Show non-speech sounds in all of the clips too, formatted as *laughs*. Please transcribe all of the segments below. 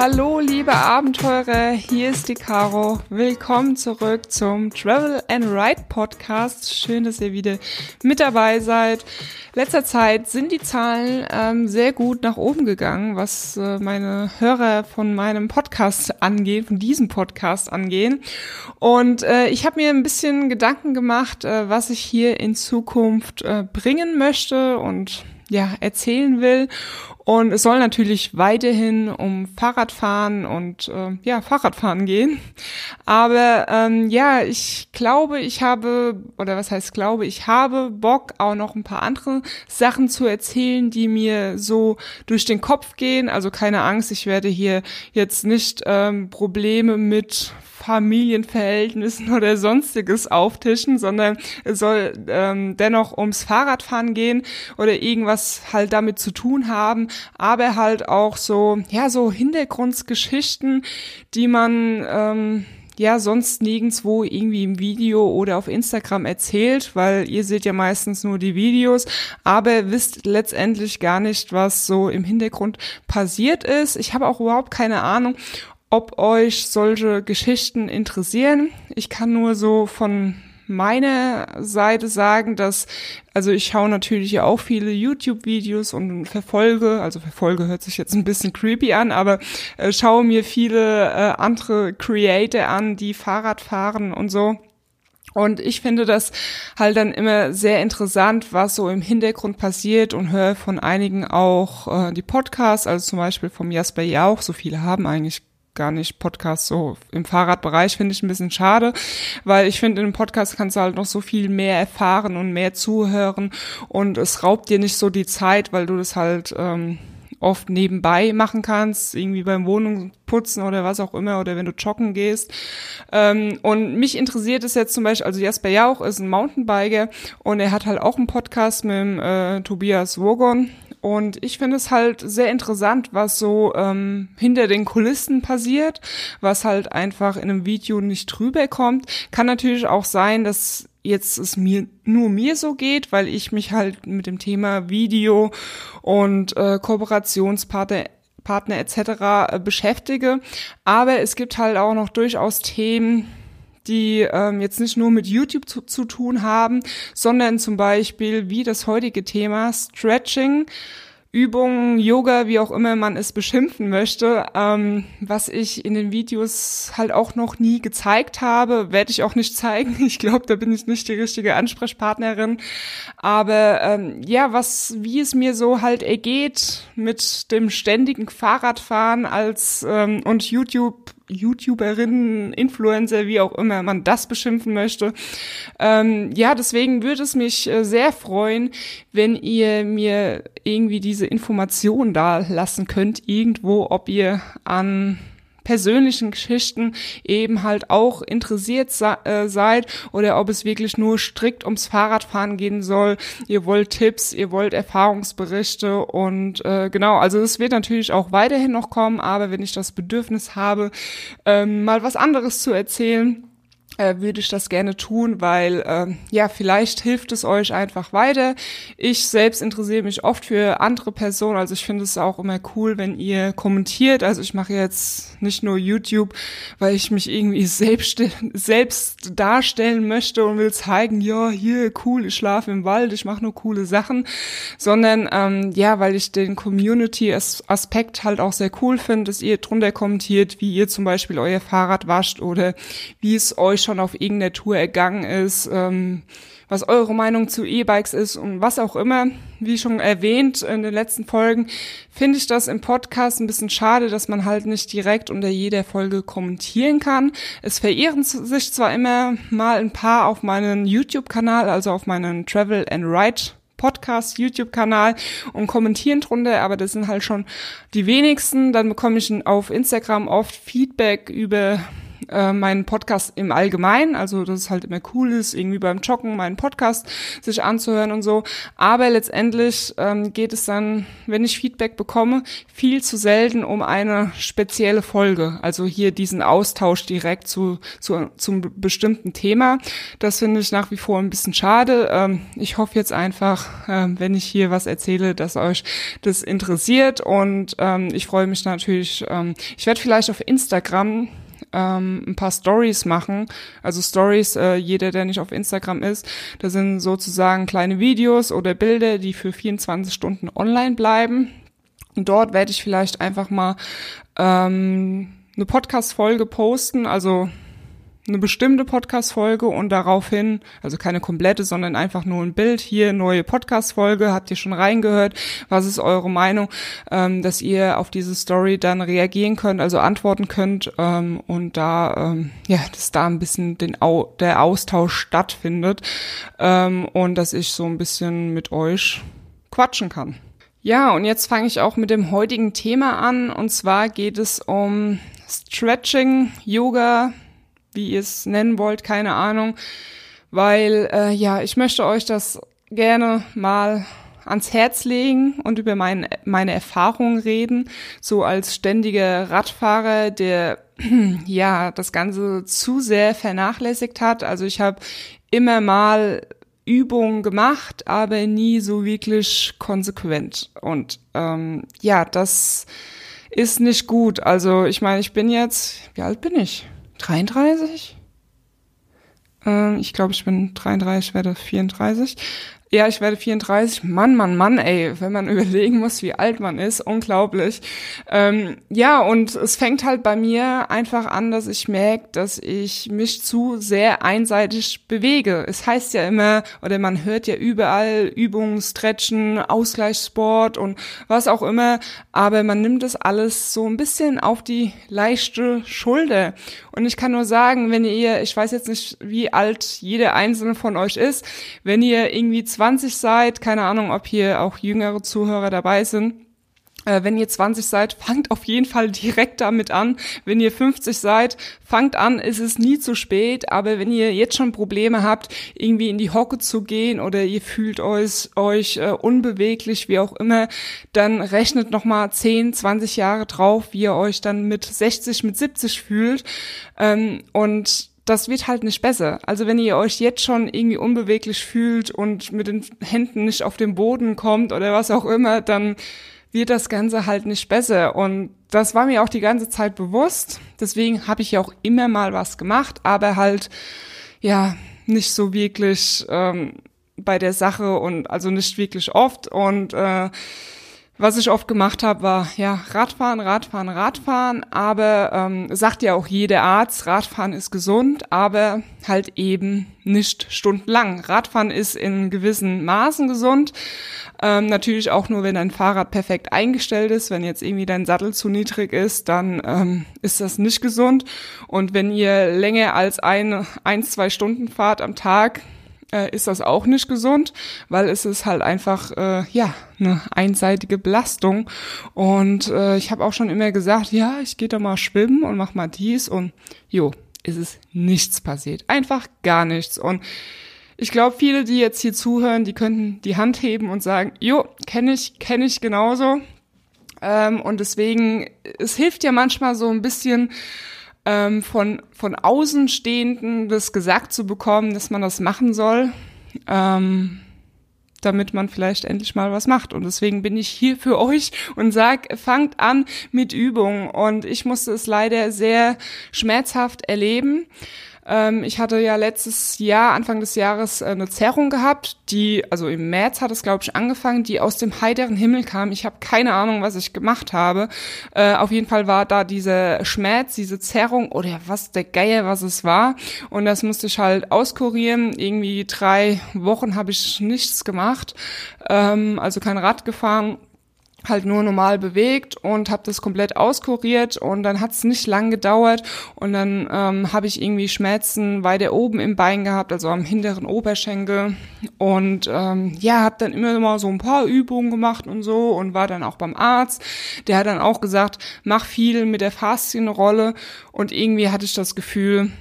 Hallo liebe Abenteurer, hier ist die Caro. Willkommen zurück zum Travel and Ride Podcast. Schön, dass ihr wieder mit dabei seid. Letzter Zeit sind die Zahlen ähm, sehr gut nach oben gegangen, was äh, meine Hörer von meinem Podcast angeht, von diesem Podcast angehen. Und äh, ich habe mir ein bisschen Gedanken gemacht, äh, was ich hier in Zukunft äh, bringen möchte und ja, erzählen will. Und es soll natürlich weiterhin um Fahrradfahren und äh, ja, Fahrradfahren gehen. Aber ähm, ja, ich glaube, ich habe, oder was heißt glaube, ich habe Bock, auch noch ein paar andere Sachen zu erzählen, die mir so durch den Kopf gehen. Also keine Angst, ich werde hier jetzt nicht ähm, Probleme mit Familienverhältnissen *laughs* oder sonstiges auftischen, sondern es soll ähm, dennoch ums Fahrradfahren gehen oder irgendwas halt damit zu tun haben, aber halt auch so, ja, so Hintergrundgeschichten, die man ähm, ja sonst nirgendswo irgendwie im Video oder auf Instagram erzählt, weil ihr seht ja meistens nur die Videos, aber wisst letztendlich gar nicht, was so im Hintergrund passiert ist. Ich habe auch überhaupt keine Ahnung, ob euch solche Geschichten interessieren. Ich kann nur so von meiner Seite sagen, dass, also ich schaue natürlich auch viele YouTube-Videos und verfolge, also verfolge hört sich jetzt ein bisschen creepy an, aber äh, schaue mir viele äh, andere Creator an, die Fahrrad fahren und so. Und ich finde das halt dann immer sehr interessant, was so im Hintergrund passiert und höre von einigen auch äh, die Podcasts, also zum Beispiel vom Jasper Jauch, so viele haben eigentlich gar nicht Podcasts so im Fahrradbereich finde ich ein bisschen schade, weil ich finde, in einem Podcast kannst du halt noch so viel mehr erfahren und mehr zuhören und es raubt dir nicht so die Zeit, weil du das halt ähm, oft nebenbei machen kannst, irgendwie beim Wohnung putzen oder was auch immer oder wenn du joggen gehst. Ähm, und mich interessiert es jetzt zum Beispiel, also Jasper Jauch ist ein Mountainbiker und er hat halt auch einen Podcast mit dem, äh, Tobias Wogon und ich finde es halt sehr interessant, was so ähm, hinter den Kulissen passiert, was halt einfach in einem Video nicht drüber kommt. Kann natürlich auch sein, dass jetzt es mir nur mir so geht, weil ich mich halt mit dem Thema Video und äh, Kooperationspartner Partner etc. Äh, beschäftige. Aber es gibt halt auch noch durchaus Themen, die ähm, jetzt nicht nur mit YouTube zu, zu tun haben, sondern zum Beispiel wie das heutige Thema Stretching. Übungen, Yoga, wie auch immer man es beschimpfen möchte, ähm, was ich in den Videos halt auch noch nie gezeigt habe, werde ich auch nicht zeigen. *laughs* Ich glaube, da bin ich nicht die richtige Ansprechpartnerin. Aber ähm, ja, was, wie es mir so halt ergeht mit dem ständigen Fahrradfahren als ähm, und YouTube YouTuberinnen, Influencer, wie auch immer man das beschimpfen möchte. Ähm, ja, deswegen würde es mich äh, sehr freuen, wenn ihr mir irgendwie diese Information da lassen könnt, irgendwo, ob ihr an persönlichen Geschichten eben halt auch interessiert äh, seid oder ob es wirklich nur strikt ums Fahrradfahren gehen soll. Ihr wollt Tipps, ihr wollt Erfahrungsberichte und äh, genau, also es wird natürlich auch weiterhin noch kommen, aber wenn ich das Bedürfnis habe, ähm, mal was anderes zu erzählen, äh, würde ich das gerne tun, weil äh, ja, vielleicht hilft es euch einfach weiter. Ich selbst interessiere mich oft für andere Personen, also ich finde es auch immer cool, wenn ihr kommentiert. Also ich mache jetzt nicht nur YouTube, weil ich mich irgendwie selbst, selbst darstellen möchte und will zeigen, ja, hier cool, ich schlafe im Wald, ich mache nur coole Sachen, sondern ähm, ja, weil ich den Community-Aspekt halt auch sehr cool finde, dass ihr drunter kommentiert, wie ihr zum Beispiel euer Fahrrad wascht oder wie es euch schon auf irgendeiner Tour ergangen ist, ähm, was eure Meinung zu E-Bikes ist und was auch immer. Wie schon erwähnt in den letzten Folgen, finde ich das im Podcast ein bisschen schade, dass man halt nicht direkt unter jeder Folge kommentieren kann. Es verirren sich zwar immer mal ein paar auf meinen YouTube-Kanal, also auf meinen Travel and Ride Podcast, YouTube-Kanal und kommentieren drunter, aber das sind halt schon die wenigsten. Dann bekomme ich auf Instagram oft Feedback über äh, meinen Podcast im Allgemeinen, also dass es halt immer cool ist, irgendwie beim Joggen meinen Podcast sich anzuhören und so. Aber letztendlich ähm, geht es dann, wenn ich Feedback bekomme, viel zu selten um eine spezielle Folge. Also hier diesen Austausch direkt zu, zu zum bestimmten Thema. Das finde ich nach wie vor ein bisschen schade. Ähm, ich hoffe jetzt einfach, äh, wenn ich hier was erzähle, dass euch das interessiert und ähm, ich freue mich natürlich. Ähm, ich werde vielleicht auf Instagram ähm, ein paar Stories machen. Also Stories, äh, jeder, der nicht auf Instagram ist, das sind sozusagen kleine Videos oder Bilder, die für 24 Stunden online bleiben. Und dort werde ich vielleicht einfach mal ähm, eine Podcast-Folge posten, also eine bestimmte Podcast-Folge und daraufhin, also keine komplette, sondern einfach nur ein Bild, hier neue Podcast-Folge, habt ihr schon reingehört, was ist eure Meinung, ähm, dass ihr auf diese Story dann reagieren könnt, also antworten könnt ähm, und da, ähm, ja, dass da ein bisschen den Au der Austausch stattfindet ähm, und dass ich so ein bisschen mit euch quatschen kann. Ja, und jetzt fange ich auch mit dem heutigen Thema an und zwar geht es um Stretching, Yoga, wie ihr es nennen wollt, keine Ahnung, weil äh, ja, ich möchte euch das gerne mal ans Herz legen und über mein, meine Erfahrungen reden, so als ständiger Radfahrer, der *clears throat* ja das Ganze zu sehr vernachlässigt hat. Also ich habe immer mal Übungen gemacht, aber nie so wirklich konsequent. Und ähm, ja, das ist nicht gut. Also ich meine, ich bin jetzt, wie alt bin ich? 33? Ähm, ich glaube, ich bin 33, werde 34. Ja, ich werde 34. Mann, Mann, Mann, ey, wenn man *laughs* überlegen muss, wie alt man ist, unglaublich. Ähm, ja, und es fängt halt bei mir einfach an, dass ich merke, dass ich mich zu sehr einseitig bewege. Es heißt ja immer, oder man hört ja überall Übungen, Stretchen, Ausgleichssport und was auch immer, aber man nimmt das alles so ein bisschen auf die leichte Schulter. Und ich kann nur sagen, wenn ihr, ich weiß jetzt nicht, wie alt jeder einzelne von euch ist, wenn ihr irgendwie 20 seid, keine Ahnung, ob hier auch jüngere Zuhörer dabei sind, äh, wenn ihr 20 seid, fangt auf jeden Fall direkt damit an. Wenn ihr 50 seid, fangt an, es ist nie zu spät. Aber wenn ihr jetzt schon Probleme habt, irgendwie in die Hocke zu gehen oder ihr fühlt euch, euch äh, unbeweglich, wie auch immer, dann rechnet nochmal 10, 20 Jahre drauf, wie ihr euch dann mit 60, mit 70 fühlt. Ähm, und das wird halt nicht besser. Also wenn ihr euch jetzt schon irgendwie unbeweglich fühlt und mit den Händen nicht auf den Boden kommt oder was auch immer, dann wird das Ganze halt nicht besser. Und das war mir auch die ganze Zeit bewusst. Deswegen habe ich ja auch immer mal was gemacht, aber halt ja nicht so wirklich ähm, bei der Sache und also nicht wirklich oft. Und äh, was ich oft gemacht habe, war ja Radfahren, Radfahren, Radfahren. Aber ähm, sagt ja auch jeder Arzt, Radfahren ist gesund, aber halt eben nicht stundenlang. Radfahren ist in gewissen Maßen gesund. Ähm, natürlich auch nur, wenn dein Fahrrad perfekt eingestellt ist. Wenn jetzt irgendwie dein Sattel zu niedrig ist, dann ähm, ist das nicht gesund. Und wenn ihr länger als eine, eins, zwei Stunden fahrt am Tag, äh, ist das auch nicht gesund, weil es ist halt einfach äh, ja eine einseitige Belastung. Und äh, ich habe auch schon immer gesagt, ja, ich gehe da mal schwimmen und mach mal dies und jo, ist es nichts passiert, einfach gar nichts. Und ich glaube, viele, die jetzt hier zuhören, die könnten die Hand heben und sagen, jo, kenne ich, kenne ich genauso. Ähm, und deswegen, es hilft ja manchmal so ein bisschen ähm, von, von Außenstehenden das gesagt zu bekommen, dass man das machen soll, ähm, damit man vielleicht endlich mal was macht. Und deswegen bin ich hier für euch und sag, fangt an mit Übungen. Und ich musste es leider sehr schmerzhaft erleben. Ähm, ich hatte ja letztes Jahr, Anfang des Jahres, äh, eine Zerrung gehabt, die, also im März hat es, glaube ich, angefangen, die aus dem heiteren Himmel kam. Ich habe keine Ahnung, was ich gemacht habe. Äh, auf jeden Fall war da dieser Schmerz, diese Zerrung oder was der Geier, was es war. Und das musste ich halt auskurieren. Irgendwie drei Wochen habe ich nichts gemacht, ähm, also kein Rad gefahren halt nur normal bewegt und habe das komplett auskuriert und dann hat es nicht lang gedauert und dann ähm, habe ich irgendwie Schmerzen weiter oben im Bein gehabt, also am hinteren Oberschenkel und ähm, ja, habe dann immer mal so ein paar Übungen gemacht und so und war dann auch beim Arzt. Der hat dann auch gesagt, mach viel mit der Faszienrolle und irgendwie hatte ich das Gefühl,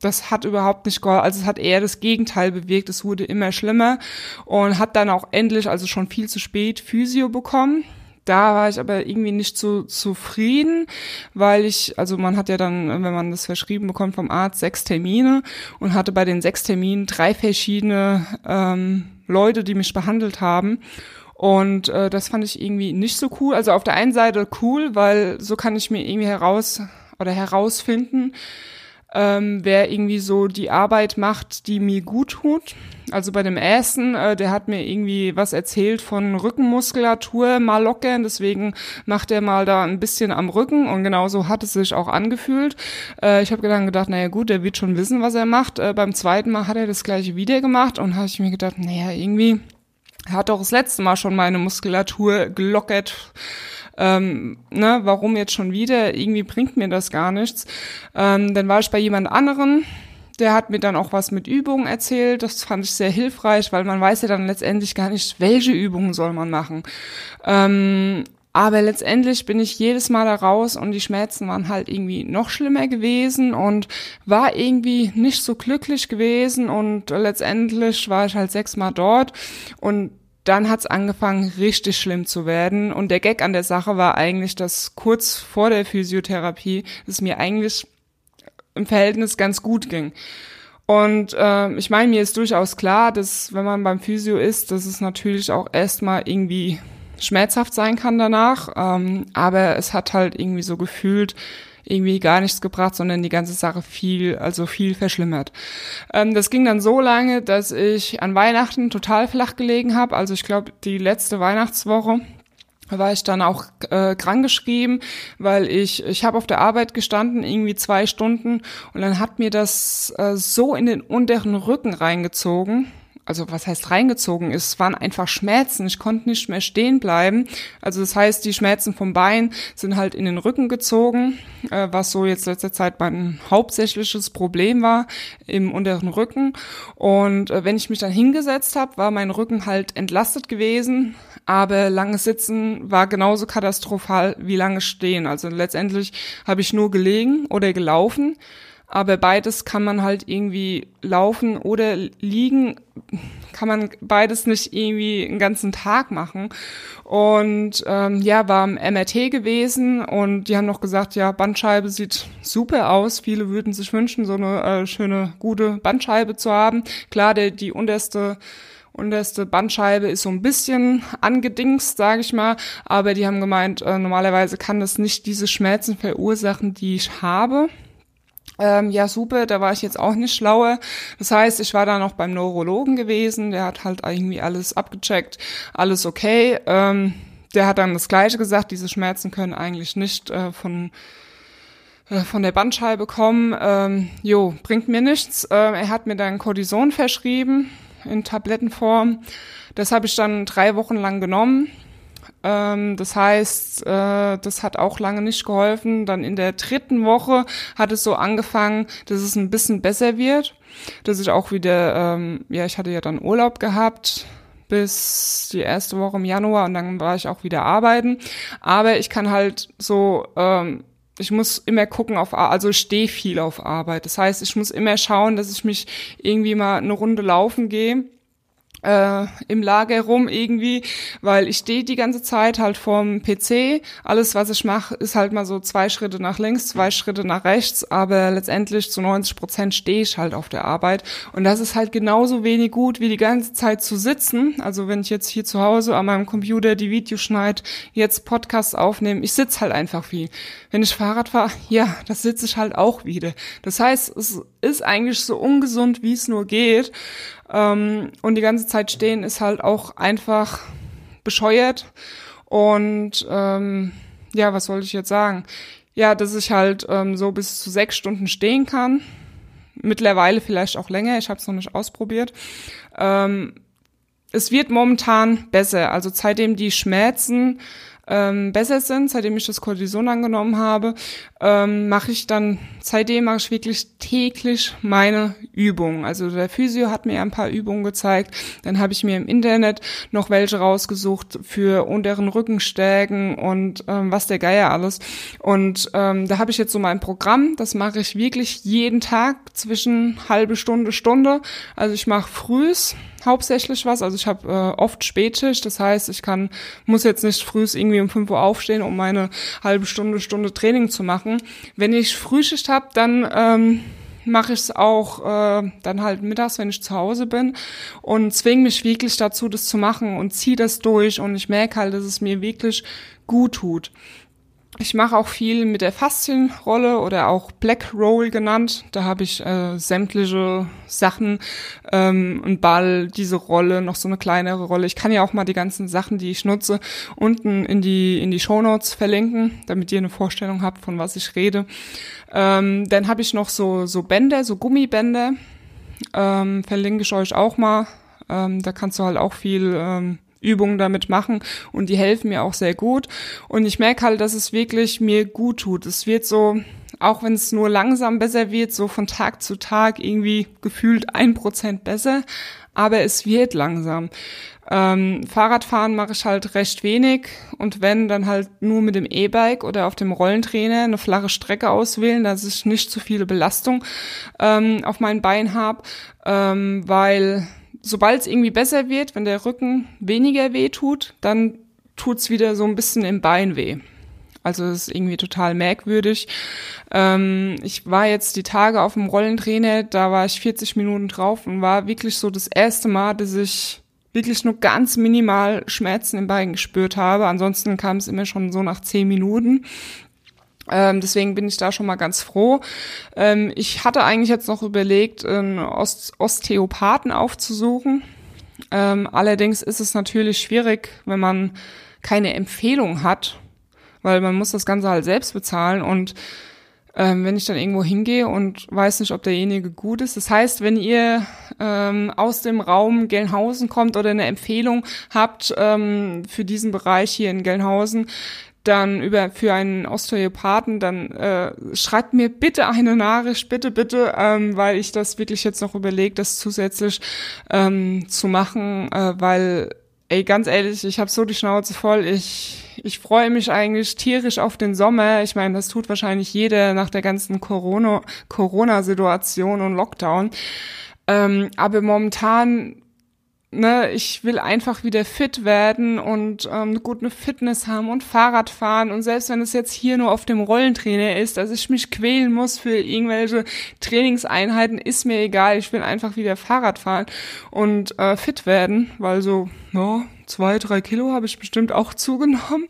das hat überhaupt nicht geholfen. Also es hat eher das Gegenteil bewirkt. Es wurde immer schlimmer und hat dann auch endlich, also schon viel zu spät, Physio bekommen. Da war ich aber irgendwie nicht so zufrieden, weil ich, also man hat ja dann, wenn man das verschrieben bekommt vom Arzt, sechs Termine und hatte bei den sechs Terminen drei verschiedene ähm, Leute, die mich behandelt haben. Und äh, das fand ich irgendwie nicht so cool. Also auf der einen Seite cool, weil so kann ich mir irgendwie heraus oder herausfinden, ähm, wer irgendwie so die Arbeit macht, die mir gut tut. Also bei dem Essen, äh, der hat mir irgendwie was erzählt von Rückenmuskulatur mal lockern, deswegen macht er mal da ein bisschen am Rücken und genauso hat es sich auch angefühlt. Äh, ich habe dann gedacht, naja gut, der wird schon wissen, was er macht. Äh, beim zweiten Mal hat er das gleiche wieder gemacht und habe ich mir gedacht, naja, irgendwie hat doch das letzte Mal schon meine Muskulatur gelockert ähm, ne, warum jetzt schon wieder? Irgendwie bringt mir das gar nichts. Ähm, dann war ich bei jemand anderen, der hat mir dann auch was mit Übungen erzählt. Das fand ich sehr hilfreich, weil man weiß ja dann letztendlich gar nicht, welche Übungen soll man machen. Ähm, aber letztendlich bin ich jedes Mal da raus und die Schmerzen waren halt irgendwie noch schlimmer gewesen und war irgendwie nicht so glücklich gewesen und letztendlich war ich halt sechsmal dort und dann hat's angefangen, richtig schlimm zu werden. Und der Gag an der Sache war eigentlich, dass kurz vor der Physiotherapie es mir eigentlich im Verhältnis ganz gut ging. Und äh, ich meine, mir ist durchaus klar, dass wenn man beim Physio ist, dass es natürlich auch erstmal irgendwie schmerzhaft sein kann danach. Ähm, aber es hat halt irgendwie so gefühlt, irgendwie gar nichts gebracht, sondern die ganze Sache viel, also viel verschlimmert. Ähm, das ging dann so lange, dass ich an Weihnachten total flach gelegen habe. Also ich glaube, die letzte Weihnachtswoche war ich dann auch äh, krankgeschrieben, weil ich ich habe auf der Arbeit gestanden irgendwie zwei Stunden und dann hat mir das äh, so in den unteren Rücken reingezogen also was heißt reingezogen ist, es waren einfach Schmerzen. Ich konnte nicht mehr stehen bleiben. Also das heißt, die Schmerzen vom Bein sind halt in den Rücken gezogen, äh, was so jetzt letzter Zeit mein hauptsächliches Problem war im unteren Rücken. Und äh, wenn ich mich dann hingesetzt habe, war mein Rücken halt entlastet gewesen. Aber langes Sitzen war genauso katastrophal wie lange Stehen. Also letztendlich habe ich nur gelegen oder gelaufen aber beides kann man halt irgendwie laufen oder liegen, kann man beides nicht irgendwie einen ganzen Tag machen. Und ähm, ja, war im MRT gewesen und die haben noch gesagt, ja, Bandscheibe sieht super aus. Viele würden sich wünschen, so eine äh, schöne, gute Bandscheibe zu haben. Klar, der, die unterste unterste Bandscheibe ist so ein bisschen angedingst, sage ich mal, aber die haben gemeint, äh, normalerweise kann das nicht diese Schmerzen verursachen, die ich habe. Ähm, ja, super, da war ich jetzt auch nicht schlauer. Das heißt, ich war da noch beim Neurologen gewesen, der hat halt irgendwie alles abgecheckt, alles okay. Ähm, der hat dann das Gleiche gesagt, diese Schmerzen können eigentlich nicht äh, von äh, von der Bandscheibe kommen. Ähm, jo, bringt mir nichts. Ähm, er hat mir dann Cortison verschrieben in Tablettenform. Das habe ich dann drei Wochen lang genommen. Ähm, das heißt, äh, das hat auch lange nicht geholfen. Dann in der dritten Woche hat es so angefangen, dass es ein bisschen besser wird. Dass ich auch wieder, ähm, ja, ich hatte ja dann Urlaub gehabt bis die erste Woche im Januar und dann war ich auch wieder arbeiten. Aber ich kann halt so, ähm, ich muss immer gucken auf, also ich stehe viel auf Arbeit. Das heißt, ich muss immer schauen, dass ich mich irgendwie mal eine Runde laufen gehe äh, im Lager rum irgendwie, weil ich stehe die ganze Zeit halt vorm PC. Alles, was ich mache, ist halt mal so zwei Schritte nach links, zwei Schritte nach rechts, aber letztendlich zu 90 Prozent stehe ich halt auf der Arbeit. Und das ist halt genauso wenig gut, wie die ganze Zeit zu sitzen. Also wenn ich jetzt hier zu Hause an meinem Computer die Videos schneide, jetzt Podcasts aufnehme, ich sitze halt einfach viel. Wenn ich Fahrrad fahre, ja, das sitze ich halt auch wieder. Das heißt, es ist eigentlich so ungesund, wie es nur geht. Ähm, und die ganze Zeit stehen ist halt auch einfach bescheuert. Und ähm, ja, was wollte ich jetzt sagen? Ja, dass ich halt ähm, so bis zu sechs Stunden stehen kann. Mittlerweile vielleicht auch länger, ich habe es noch nicht ausprobiert. Ähm, es wird momentan besser. Also seitdem die Schmerzen ähm, besser sind, seitdem ich das Cortison angenommen habe, ähm, mache ich dann, seitdem mache ich wirklich täglich meine Übungen. Also der Physio hat mir ein paar Übungen gezeigt, dann habe ich mir im Internet noch welche rausgesucht für unteren Rückenstärken und ähm, was der Geier alles. Und ähm, da habe ich jetzt so mein Programm, das mache ich wirklich jeden Tag zwischen halbe Stunde, Stunde. Also ich mache frühs hauptsächlich was. Also ich habe äh, oft Spätschicht, das heißt, ich kann muss jetzt nicht frühs irgendwie um 5 Uhr aufstehen, um meine halbe Stunde, Stunde Training zu machen. Wenn ich Frühschicht habe, dann ähm, mache ich es auch äh, dann halt mittags, wenn ich zu Hause bin und zwinge mich wirklich dazu, das zu machen und ziehe das durch und ich merke halt, dass es mir wirklich gut tut. Ich mache auch viel mit der Faszienrolle oder auch Black Roll genannt. Da habe ich äh, sämtliche Sachen, ähm, ein Ball, diese Rolle, noch so eine kleinere Rolle. Ich kann ja auch mal die ganzen Sachen, die ich nutze, unten in die in die Show Notes verlinken, damit ihr eine Vorstellung habt, von was ich rede. Ähm, dann habe ich noch so so Bänder, so Gummibänder. Ähm, verlinke ich euch auch mal. Ähm, da kannst du halt auch viel ähm, Übungen damit machen und die helfen mir auch sehr gut. Und ich merke halt, dass es wirklich mir gut tut. Es wird so, auch wenn es nur langsam besser wird, so von Tag zu Tag irgendwie gefühlt ein Prozent besser, aber es wird langsam. Ähm, Fahrradfahren mache ich halt recht wenig und wenn, dann halt nur mit dem E-Bike oder auf dem Rollentrainer eine flache Strecke auswählen, dass ich nicht zu viele Belastung ähm, auf meinen Beinen habe, ähm, weil sobald es irgendwie besser wird, wenn der Rücken weniger weh tut, dann tut's wieder so ein bisschen im Bein weh. Also das ist irgendwie total merkwürdig. Ähm, ich war jetzt die Tage auf dem Rollentrainer, da war ich 40 Minuten drauf und war wirklich so das erste Mal, dass ich wirklich nur ganz minimal Schmerzen im Bein gespürt habe. Ansonsten kam es immer schon so nach 10 Minuten. Ähm, deswegen bin ich da schon mal ganz froh. Ähm, ich hatte eigentlich jetzt noch überlegt, einen Ost Osteopathen aufzusuchen. Ähm, allerdings ist es natürlich schwierig, wenn man keine Empfehlung hat, weil man muss das Ganze halt selbst bezahlen und ähm, wenn ich dann irgendwo hingehe und weiß nicht, ob derjenige gut ist. Das heißt, wenn ihr ähm, aus dem Raum Gelnhausen kommt oder eine Empfehlung habt ähm, für diesen Bereich hier in Gelnhausen, dann über für einen Osteopathen, dann äh, schreibt mir bitte eine Nachricht, bitte, bitte, ähm, weil ich das wirklich jetzt noch überlege, das zusätzlich ähm, zu machen, äh, weil, ey, ganz ehrlich, ich habe so die Schnauze voll. Ich ich freue mich eigentlich tierisch auf den Sommer. Ich meine, das tut wahrscheinlich jeder nach der ganzen Corona Corona-Situation und Lockdown. Ähm, aber momentan ne, ich will einfach wieder fit werden und ähm, eine gute Fitness haben und Fahrrad fahren und selbst wenn es jetzt hier nur auf dem Rollentrainer ist, dass ich mich quälen muss für irgendwelche Trainingseinheiten, ist mir egal. Ich will einfach wieder Fahrrad fahren und äh, fit werden, weil so, ja, zwei, drei Kilo habe ich bestimmt auch zugenommen,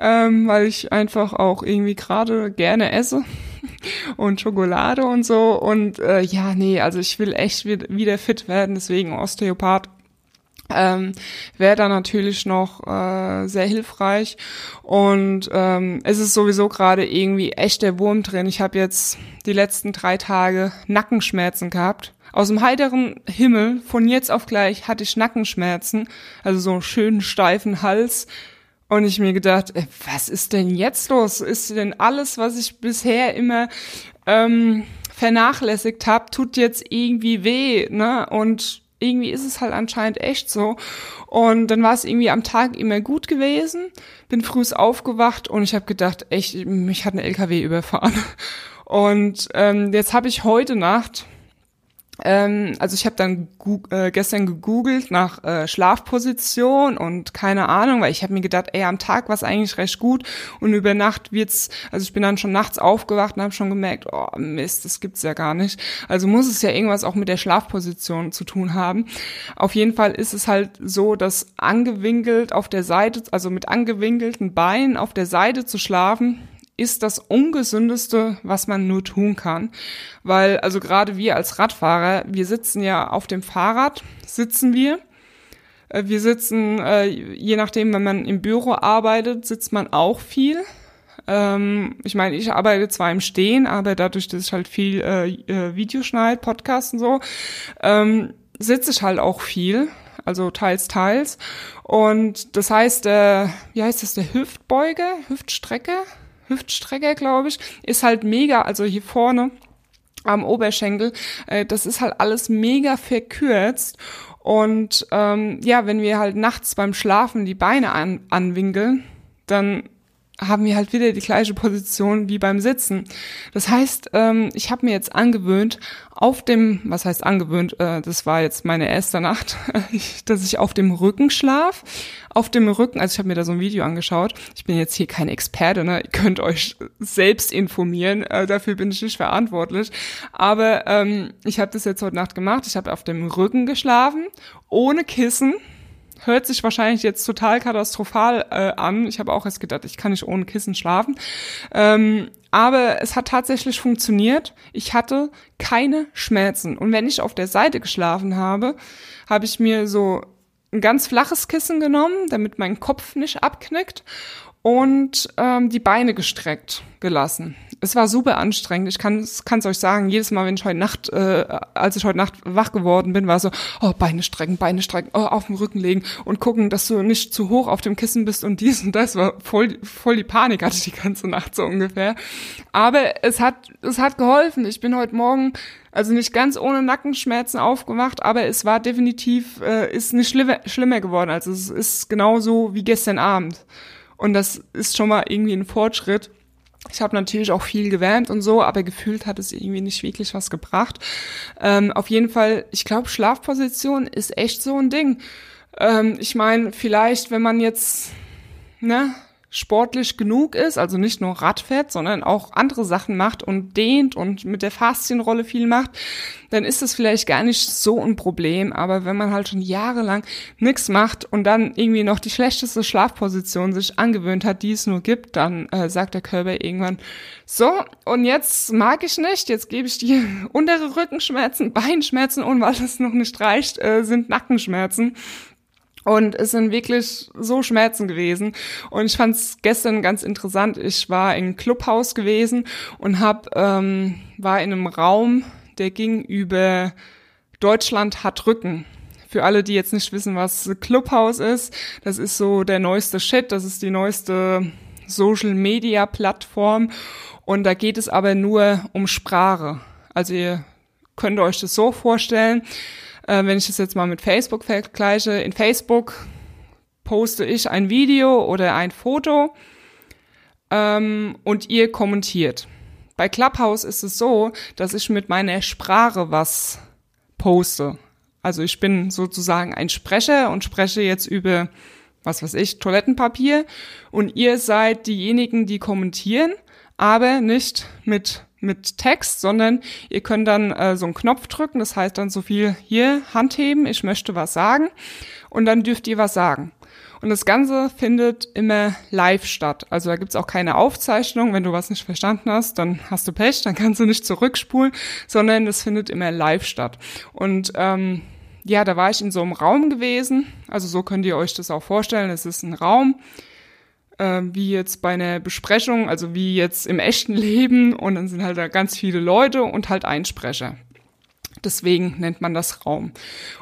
ähm, weil ich einfach auch irgendwie gerade gerne esse *laughs* und Schokolade und so. Und äh, ja, nee, also ich will echt wieder fit werden, deswegen Osteopath ähm, wäre da natürlich noch äh, sehr hilfreich. Und ähm, es ist sowieso gerade irgendwie echt der Wurm drin. Ich habe jetzt die letzten drei Tage Nackenschmerzen gehabt. Aus dem heiteren Himmel, von jetzt auf gleich, hatte ich Nackenschmerzen, also so einen schönen steifen Hals. Und ich mir gedacht, ey, was ist denn jetzt los? Ist denn alles, was ich bisher immer ähm, vernachlässigt habe, tut jetzt irgendwie weh, ne? Und irgendwie ist es halt anscheinend echt so. Und dann war es irgendwie am Tag immer gut gewesen, bin früh aufgewacht und ich habe gedacht, echt, mich hat ein LKW überfahren. Und ähm, jetzt habe ich heute Nacht ähm, also ich habe dann äh, gestern gegoogelt nach äh, Schlafposition und keine Ahnung, weil ich habe mir gedacht, ey, am Tag war es eigentlich recht gut und über Nacht wird's, also ich bin dann schon nachts aufgewacht und habe schon gemerkt, oh Mist, das gibt's ja gar nicht. Also muss es ja irgendwas auch mit der Schlafposition zu tun haben. Auf jeden Fall ist es halt so, dass angewinkelt auf der Seite, also mit angewinkelten Beinen auf der Seite zu schlafen, ist das ungesündeste, was man nur tun kann. Weil, also gerade wir als Radfahrer, wir sitzen ja auf dem Fahrrad, sitzen wir. Äh, wir sitzen, äh, je nachdem, wenn man im Büro arbeitet, sitzt man auch viel. Ähm, ich meine, ich arbeite zwar im Stehen, aber dadurch, dass ich halt viel äh, Videoschneid, Podcast und so, ähm, sitze ich halt auch viel. also teils, teils. Und das heißt, äh, wie heißt das, der Hüftbeuge, Hüftstrecke, Hüftstrecke, glaube ich, ist halt mega, also hier vorne am Oberschenkel, äh, das ist halt alles mega verkürzt. Und ähm, ja, wenn wir halt nachts beim Schlafen die Beine an, anwinkeln, dann haben wir halt wieder die gleiche Position wie beim Sitzen. Das heißt, ähm, ich habe mir jetzt angewöhnt, auf dem, was heißt angewöhnt, äh, das war jetzt meine erste Nacht, *laughs* dass ich auf dem Rücken schlaf. Auf dem Rücken, also ich habe mir da so ein Video angeschaut. Ich bin jetzt hier kein Experte, ne? Ihr könnt euch selbst informieren, äh, dafür bin ich nicht verantwortlich. Aber ähm, ich habe das jetzt heute Nacht gemacht. Ich habe auf dem Rücken geschlafen, ohne Kissen hört sich wahrscheinlich jetzt total katastrophal äh, an. Ich habe auch erst gedacht, ich kann nicht ohne Kissen schlafen. Ähm, aber es hat tatsächlich funktioniert. Ich hatte keine Schmerzen. Und wenn ich auf der Seite geschlafen habe, habe ich mir so ein ganz flaches Kissen genommen, damit mein Kopf nicht abknickt und ähm, die Beine gestreckt gelassen. Es war super anstrengend. Ich kann es euch sagen, jedes Mal, wenn ich heute Nacht, äh, als ich heute Nacht wach geworden bin, war so, oh, Beine strecken, Beine strecken, oh, auf den Rücken legen und gucken, dass du nicht zu hoch auf dem Kissen bist und dies und das war voll, voll die Panik hatte ich die ganze Nacht so ungefähr. Aber es hat, es hat geholfen. Ich bin heute Morgen also nicht ganz ohne Nackenschmerzen aufgewacht, aber es war definitiv, äh, ist nicht schlimmer, schlimmer geworden. Also es ist genauso wie gestern Abend. Und das ist schon mal irgendwie ein Fortschritt. Ich habe natürlich auch viel gewärmt und so, aber gefühlt hat es irgendwie nicht wirklich was gebracht. Ähm, auf jeden Fall, ich glaube, Schlafposition ist echt so ein Ding. Ähm, ich meine, vielleicht, wenn man jetzt ne, sportlich genug ist, also nicht nur Rad fährt, sondern auch andere Sachen macht und dehnt und mit der Faszienrolle viel macht, dann ist das vielleicht gar nicht so ein Problem. Aber wenn man halt schon jahrelang nichts macht und dann irgendwie noch die schlechteste Schlafposition sich angewöhnt hat, die es nur gibt, dann äh, sagt der Körper irgendwann, so, und jetzt mag ich nicht, jetzt gebe ich dir *laughs* untere Rückenschmerzen, Beinschmerzen und weil es noch nicht reicht, äh, sind Nackenschmerzen. Und es sind wirklich so Schmerzen gewesen. Und ich fand es gestern ganz interessant. Ich war im Clubhaus gewesen und hab, ähm, war in einem Raum, der ging über Deutschland hat Rücken. Für alle, die jetzt nicht wissen, was Clubhaus ist, das ist so der neueste Shit, das ist die neueste Social Media Plattform. Und da geht es aber nur um Sprache. Also ihr könnt euch das so vorstellen, äh, wenn ich das jetzt mal mit Facebook vergleiche, in Facebook poste ich ein Video oder ein Foto ähm, und ihr kommentiert. Bei Clubhouse ist es so, dass ich mit meiner Sprache was poste. Also ich bin sozusagen ein Sprecher und spreche jetzt über, was weiß ich, Toilettenpapier und ihr seid diejenigen, die kommentieren, aber nicht mit mit Text, sondern ihr könnt dann äh, so einen Knopf drücken, das heißt dann so viel hier Hand heben, ich möchte was sagen und dann dürft ihr was sagen. Und das Ganze findet immer live statt. Also da gibt's auch keine Aufzeichnung. Wenn du was nicht verstanden hast, dann hast du Pech, dann kannst du nicht zurückspulen, sondern es findet immer live statt. Und ähm, ja, da war ich in so einem Raum gewesen. Also so könnt ihr euch das auch vorstellen. Es ist ein Raum äh, wie jetzt bei einer Besprechung, also wie jetzt im echten *laughs* Leben und dann sind halt da ganz viele Leute und halt ein Sprecher. Deswegen nennt man das Raum.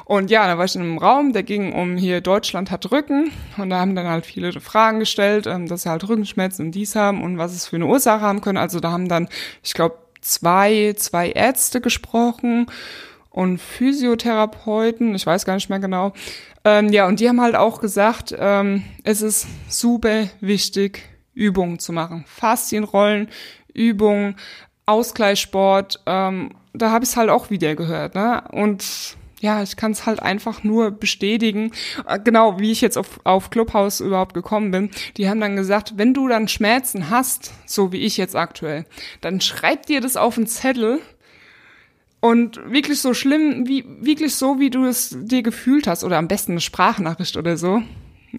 Und ja, da war ich in einem Raum, der ging um hier Deutschland hat Rücken und da haben dann halt viele Fragen gestellt, ähm, dass sie halt Rückenschmerzen und dies haben und was es für eine Ursache haben können. Also da haben dann, ich glaube, zwei, zwei Ärzte gesprochen und Physiotherapeuten, ich weiß gar nicht mehr genau. Ähm, ja, und die haben halt auch gesagt, ähm, es ist super wichtig, Übungen zu machen. Faszienrollen, Übungen, Ausgleichssport, ähm, da habe ich es halt auch wieder gehört. Ne? Und ja, ich kann es halt einfach nur bestätigen. Äh, genau, wie ich jetzt auf, auf Clubhouse überhaupt gekommen bin. Die haben dann gesagt, wenn du dann Schmerzen hast, so wie ich jetzt aktuell, dann schreib dir das auf einen Zettel und wirklich so schlimm, wie, wirklich so, wie du es dir gefühlt hast, oder am besten eine Sprachnachricht oder so,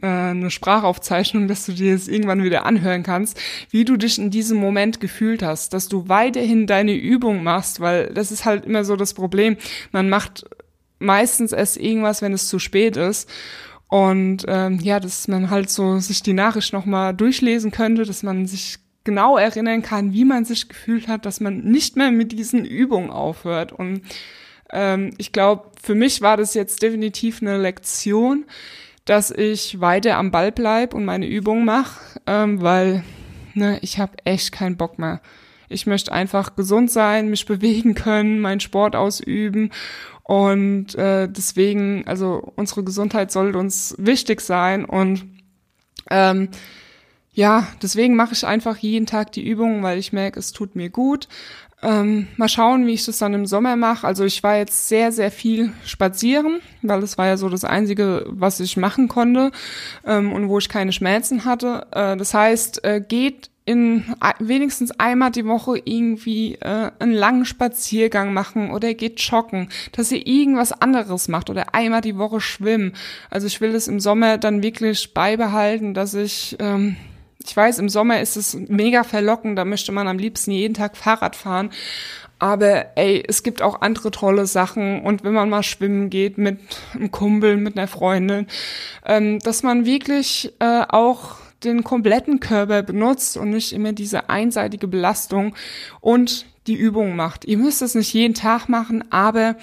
äh, eine Sprachaufzeichnung, dass du dir es irgendwann wieder anhören kannst, wie du dich in diesem Moment gefühlt hast, dass du weiterhin deine Übung machst, weil das ist halt immer so das Problem. Man macht meistens erst irgendwas, wenn es zu spät ist. Und ähm, ja, dass man halt so sich die Nachricht nochmal durchlesen könnte, dass man sich genau erinnern kann, wie man sich gefühlt hat, dass man nicht mehr mit diesen Übungen aufhört. Und ähm, ich glaube, für mich war das jetzt definitiv eine Lektion, dass ich weiter am Ball bleib und meine Übungen mache, ähm, weil ne, ich habe echt keinen Bock mehr. Ich möchte einfach gesund sein, mich bewegen können, meinen Sport ausüben und äh, deswegen, also unsere Gesundheit sollte uns wichtig sein und ähm, ja, deswegen mache ich einfach jeden Tag die Übungen, weil ich merke, es tut mir gut. Ähm, mal schauen, wie ich das dann im Sommer mache. Also ich war jetzt sehr, sehr viel spazieren, weil das war ja so das Einzige, was ich machen konnte ähm, und wo ich keine Schmerzen hatte. Äh, das heißt, äh, geht in wenigstens einmal die Woche irgendwie äh, einen langen Spaziergang machen oder geht joggen, dass ihr irgendwas anderes macht oder einmal die Woche schwimmen. Also ich will das im Sommer dann wirklich beibehalten, dass ich ähm, ich weiß, im Sommer ist es mega verlockend, da möchte man am liebsten jeden Tag Fahrrad fahren. Aber ey, es gibt auch andere tolle Sachen. Und wenn man mal schwimmen geht mit einem Kumpel, mit einer Freundin, ähm, dass man wirklich äh, auch den kompletten Körper benutzt und nicht immer diese einseitige Belastung und die Übung macht. Ihr müsst es nicht jeden Tag machen, aber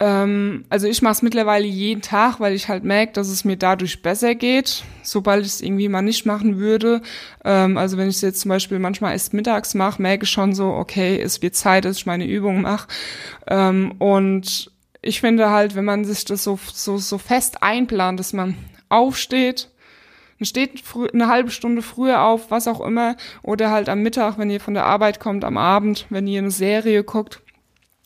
ähm, also ich mache es mittlerweile jeden Tag, weil ich halt merke, dass es mir dadurch besser geht, sobald ich es irgendwie mal nicht machen würde. Ähm, also wenn ich es jetzt zum Beispiel manchmal erst mittags mache, merke ich schon so, okay, es wird Zeit, dass ich meine Übung mache. Ähm, und ich finde halt, wenn man sich das so, so, so fest einplant, dass man aufsteht, man steht eine halbe Stunde früher auf, was auch immer, oder halt am Mittag, wenn ihr von der Arbeit kommt, am Abend, wenn ihr eine Serie guckt,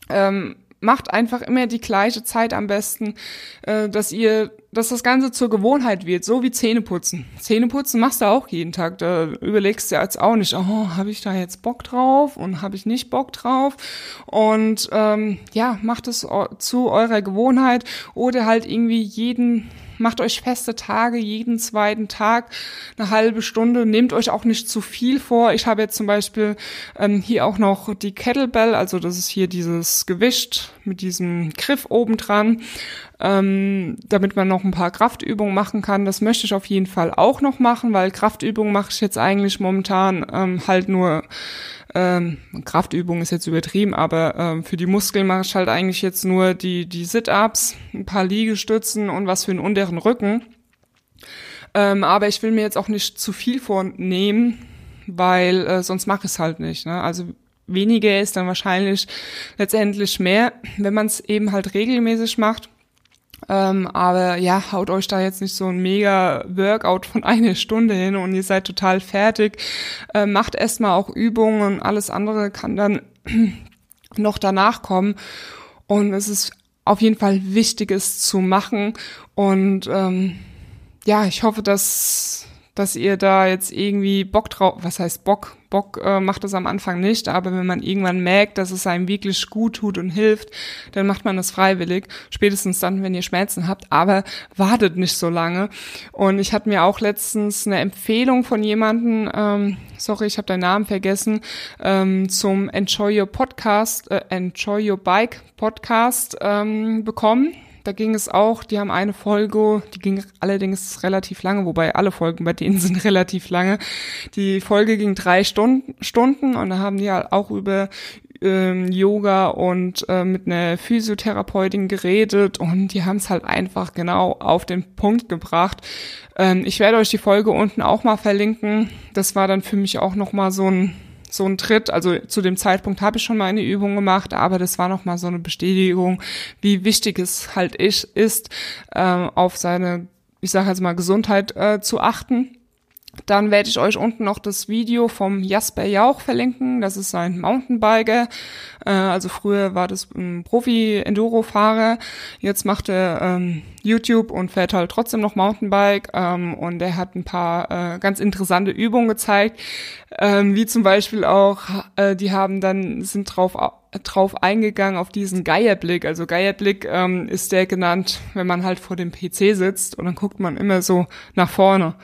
ähm, macht einfach immer die gleiche Zeit am besten, äh, dass ihr, dass das Ganze zur Gewohnheit wird, so wie Zähneputzen. Zähneputzen machst du auch jeden Tag. Da überlegst du jetzt auch nicht, oh, habe ich da jetzt Bock drauf und habe ich nicht Bock drauf. Und ähm, ja, macht es zu eurer Gewohnheit oder halt irgendwie jeden macht euch feste Tage, jeden zweiten Tag eine halbe Stunde. Nehmt euch auch nicht zu viel vor. Ich habe jetzt zum Beispiel ähm, hier auch noch die Kettlebell, also das ist hier dieses Gewicht mit diesem Griff oben dran, ähm, damit man noch ein paar Kraftübungen machen kann. Das möchte ich auf jeden Fall auch noch machen, weil Kraftübungen mache ich jetzt eigentlich momentan ähm, halt nur ähm, Kraftübung ist jetzt übertrieben, aber ähm, für die Muskeln mache ich halt eigentlich jetzt nur die, die Sit-Ups, ein paar Liegestützen und was für einen unteren Rücken. Ähm, aber ich will mir jetzt auch nicht zu viel vornehmen, weil äh, sonst mache ich es halt nicht. Ne? Also weniger ist dann wahrscheinlich letztendlich mehr, wenn man es eben halt regelmäßig macht. Ähm, aber ja, haut euch da jetzt nicht so ein mega Workout von *laughs* einer Stunde hin und ihr seid total fertig. Ähm, macht erstmal auch Übungen und alles andere kann dann *clears throat* noch danach kommen. Und es ist auf jeden Fall Wichtiges zu machen. Und ähm, ja, ich hoffe, dass dass ihr da jetzt irgendwie Bock drauf, was heißt Bock? Bock äh, macht es am Anfang nicht, aber wenn man irgendwann merkt, dass es einem wirklich gut tut und hilft, dann macht man das freiwillig. Spätestens dann, wenn ihr Schmerzen habt, aber wartet nicht so lange. Und ich hatte mir auch letztens eine Empfehlung von jemandem, ähm, sorry, ich habe deinen Namen vergessen, ähm, zum Enjoy Your Podcast, äh, Enjoy Your Bike Podcast ähm, bekommen da ging es auch, die haben eine Folge, die ging allerdings relativ lange, wobei alle Folgen bei denen *laughs* sind relativ lange. Die Folge ging drei Stunden, Stunden und da haben die halt auch über ähm, Yoga und äh, mit einer Physiotherapeutin geredet und die haben es halt einfach genau auf den Punkt gebracht. Ähm, ich werde euch die Folge unten auch mal verlinken. Das war dann für mich auch nochmal so ein so ein Tritt. Also zu dem Zeitpunkt habe ich schon meine Übung gemacht, aber das war nochmal so eine Bestätigung, wie wichtig es halt ist, äh, auf seine, ich sage jetzt mal, Gesundheit äh, zu achten. Dann werde ich euch unten noch das Video vom Jasper Jauch verlinken. Das ist ein Mountainbiker. Äh, also früher war das ein Profi-Enduro-Fahrer. Jetzt macht er ähm, YouTube und fährt halt trotzdem noch Mountainbike. Ähm, und er hat ein paar äh, ganz interessante Übungen gezeigt. Ähm, wie zum Beispiel auch, äh, die haben dann, sind drauf drauf eingegangen auf diesen Geierblick. Also Geierblick ähm, ist der genannt, wenn man halt vor dem PC sitzt und dann guckt man immer so nach vorne.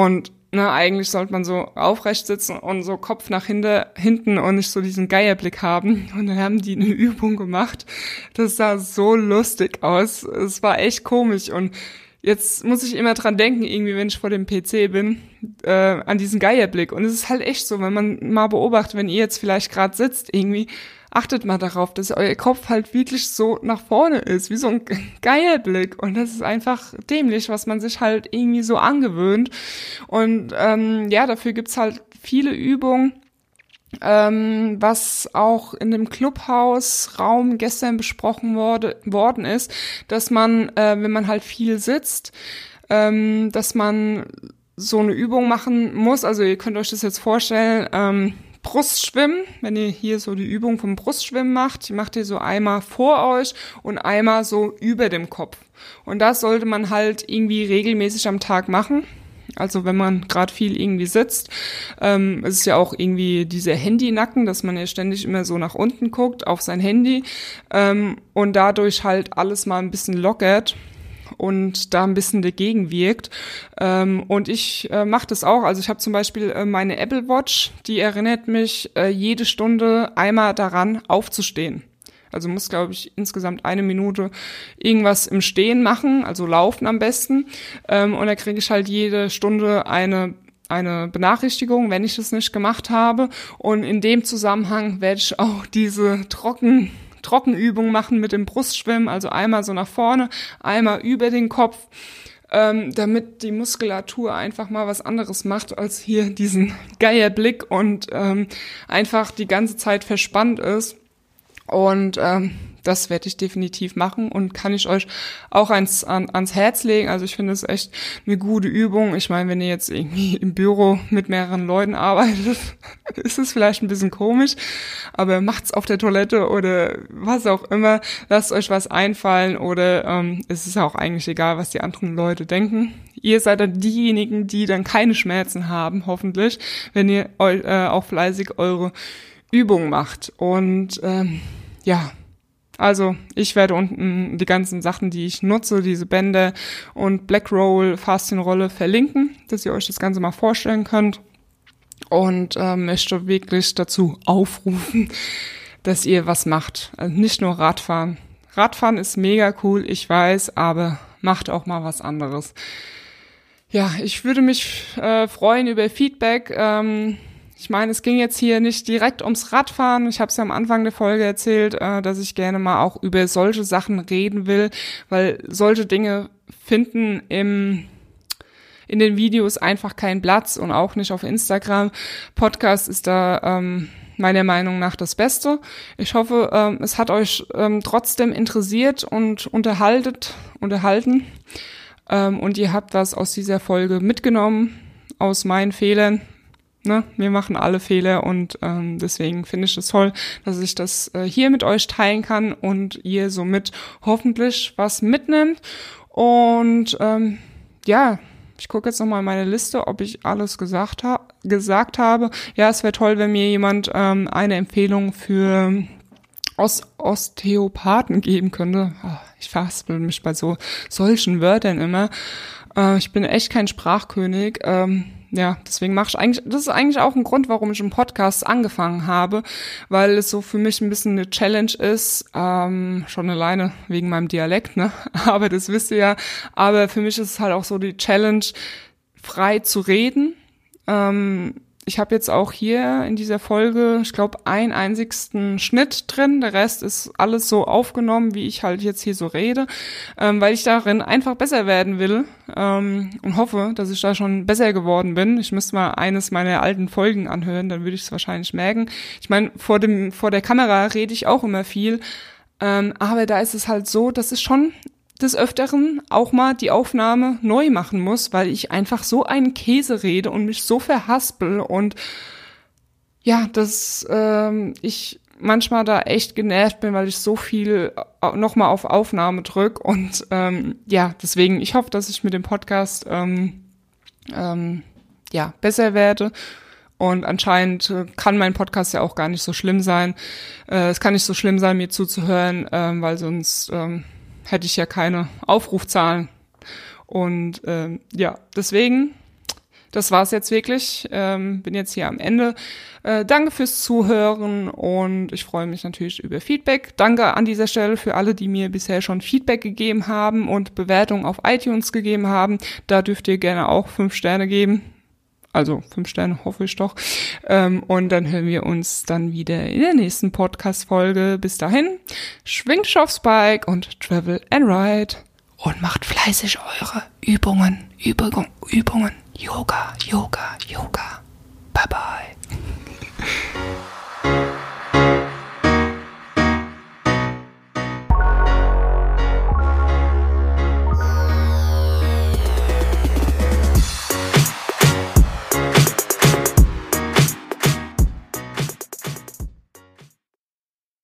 Und ne, eigentlich sollte man so aufrecht sitzen und so Kopf nach hinter, hinten und nicht so diesen Geierblick haben. Und dann haben die eine *laughs* Übung gemacht. Das sah so lustig aus. Es war echt komisch und jetzt muss ich immer dran denken, irgendwie, wenn ich vor dem PC bin, äh, an diesen Geierblick. Und es ist halt echt so, wenn man mal beobachtet, wenn ihr jetzt vielleicht gerade sitzt, irgendwie, achtet mal darauf, dass euer Kopf halt wirklich so nach vorne ist, wie so ein Geierblick. Und das ist einfach dämlich, was man sich halt irgendwie so angewöhnt. Und ähm, ja, dafür gibt's halt viele Übungen. Ähm, was auch in dem Clubhausraum gestern besprochen wurde, worden ist, dass man, äh, wenn man halt viel sitzt, ähm, dass man so eine Übung machen muss. Also ihr könnt euch das jetzt vorstellen, ähm, Brustschwimmen, wenn ihr hier so die Übung vom Brustschwimmen macht, die macht ihr so einmal vor euch und einmal so über dem Kopf. Und das sollte man halt irgendwie regelmäßig am Tag machen. Also wenn man gerade viel irgendwie sitzt, ähm, es ist ja auch irgendwie dieser Handynacken, dass man ja ständig immer so nach unten guckt auf sein Handy ähm, und dadurch halt alles mal ein bisschen lockert und da ein bisschen dagegen wirkt. Ähm, und ich äh, mache das auch. Also ich habe zum Beispiel äh, meine Apple Watch, die erinnert mich äh, jede Stunde einmal daran, aufzustehen. Also muss, glaube ich, insgesamt eine Minute irgendwas im Stehen machen, also laufen am besten. Ähm, und da kriege ich halt jede Stunde eine eine Benachrichtigung, wenn ich das nicht gemacht habe. Und in dem Zusammenhang werde ich auch diese trocken Trockenübung machen mit dem Brustschwimmen, also einmal so nach vorne, einmal über den Kopf, ähm, damit die Muskulatur einfach mal was anderes macht als hier diesen Geierblick und ähm, einfach die ganze Zeit verspannt ist. Und ähm, das werde ich definitiv machen und kann ich euch auch ans, an, ans Herz legen. Also ich finde es echt eine gute Übung. Ich meine, wenn ihr jetzt irgendwie im Büro mit mehreren Leuten arbeitet, *laughs* ist es vielleicht ein bisschen komisch, aber macht's auf der Toilette oder was auch immer. Lasst euch was einfallen oder ähm, es ist auch eigentlich egal, was die anderen Leute denken. Ihr seid dann diejenigen, die dann keine Schmerzen haben, hoffentlich, wenn ihr äh, auch fleißig eure Übung macht. Und ähm, ja, also ich werde unten die ganzen Sachen, die ich nutze, diese Bände und Black Roll Faszienrolle verlinken, dass ihr euch das Ganze mal vorstellen könnt. Und äh, möchte wirklich dazu aufrufen, *laughs* dass ihr was macht. Also nicht nur Radfahren. Radfahren ist mega cool, ich weiß, aber macht auch mal was anderes. Ja, ich würde mich äh, freuen über Feedback. Ähm, ich meine, es ging jetzt hier nicht direkt ums Radfahren. Ich habe es ja am Anfang der Folge erzählt, äh, dass ich gerne mal auch über solche Sachen reden will, weil solche Dinge finden im in den Videos einfach keinen Platz und auch nicht auf Instagram. Podcast ist da ähm, meiner Meinung nach das Beste. Ich hoffe, ähm, es hat euch ähm, trotzdem interessiert und unterhaltet, unterhalten. Ähm, und ihr habt was aus dieser Folge mitgenommen, aus meinen Fehlern, Ne, wir machen alle Fehler und ähm, deswegen finde ich es toll, dass ich das äh, hier mit euch teilen kann und ihr somit hoffentlich was mitnimmt. Und ähm, ja, ich gucke jetzt nochmal in meine Liste, ob ich alles gesagt, ha gesagt habe. Ja, es wäre toll, wenn mir jemand ähm, eine Empfehlung für Os Osteopathen geben könnte. Oh, ich verhaspel mich bei so solchen Wörtern immer. Äh, ich bin echt kein Sprachkönig. Ähm, ja, deswegen mache ich eigentlich, das ist eigentlich auch ein Grund, warum ich einen Podcast angefangen habe, weil es so für mich ein bisschen eine Challenge ist, ähm, schon alleine wegen meinem Dialekt, ne? *laughs* Aber das wisst ihr ja. Aber für mich ist es halt auch so die Challenge, frei zu reden. Ähm, ich habe jetzt auch hier in dieser Folge, ich glaube, einen einzigsten Schnitt drin. Der Rest ist alles so aufgenommen, wie ich halt jetzt hier so rede, ähm, weil ich darin einfach besser werden will ähm, und hoffe, dass ich da schon besser geworden bin. Ich müsste mal eines meiner alten Folgen anhören, dann würde ich es wahrscheinlich merken. Ich meine, vor dem vor der Kamera rede ich auch immer viel, ähm, aber da ist es halt so, dass es schon des Öfteren auch mal die Aufnahme neu machen muss, weil ich einfach so einen Käse rede und mich so verhaspel und ja, dass ähm, ich manchmal da echt genervt bin, weil ich so viel nochmal auf Aufnahme drück und ähm, ja, deswegen, ich hoffe, dass ich mit dem Podcast ähm, ähm, ja besser werde. Und anscheinend äh, kann mein Podcast ja auch gar nicht so schlimm sein. Äh, es kann nicht so schlimm sein, mir zuzuhören, ähm, weil sonst ähm, hätte ich ja keine Aufrufzahlen. Und ähm, ja, deswegen, das war's jetzt wirklich. Ähm, bin jetzt hier am Ende. Äh, danke fürs Zuhören und ich freue mich natürlich über Feedback. Danke an dieser Stelle für alle, die mir bisher schon Feedback gegeben haben und Bewertungen auf iTunes gegeben haben. Da dürft ihr gerne auch fünf Sterne geben. Also fünf Sterne hoffe ich doch. Ähm, und dann hören wir uns dann wieder in der nächsten Podcast-Folge. Bis dahin, schwingt euch aufs Bike und travel and ride. Und macht fleißig eure Übungen, Übungen, Übungen. Yoga, Yoga, Yoga. Bye bye.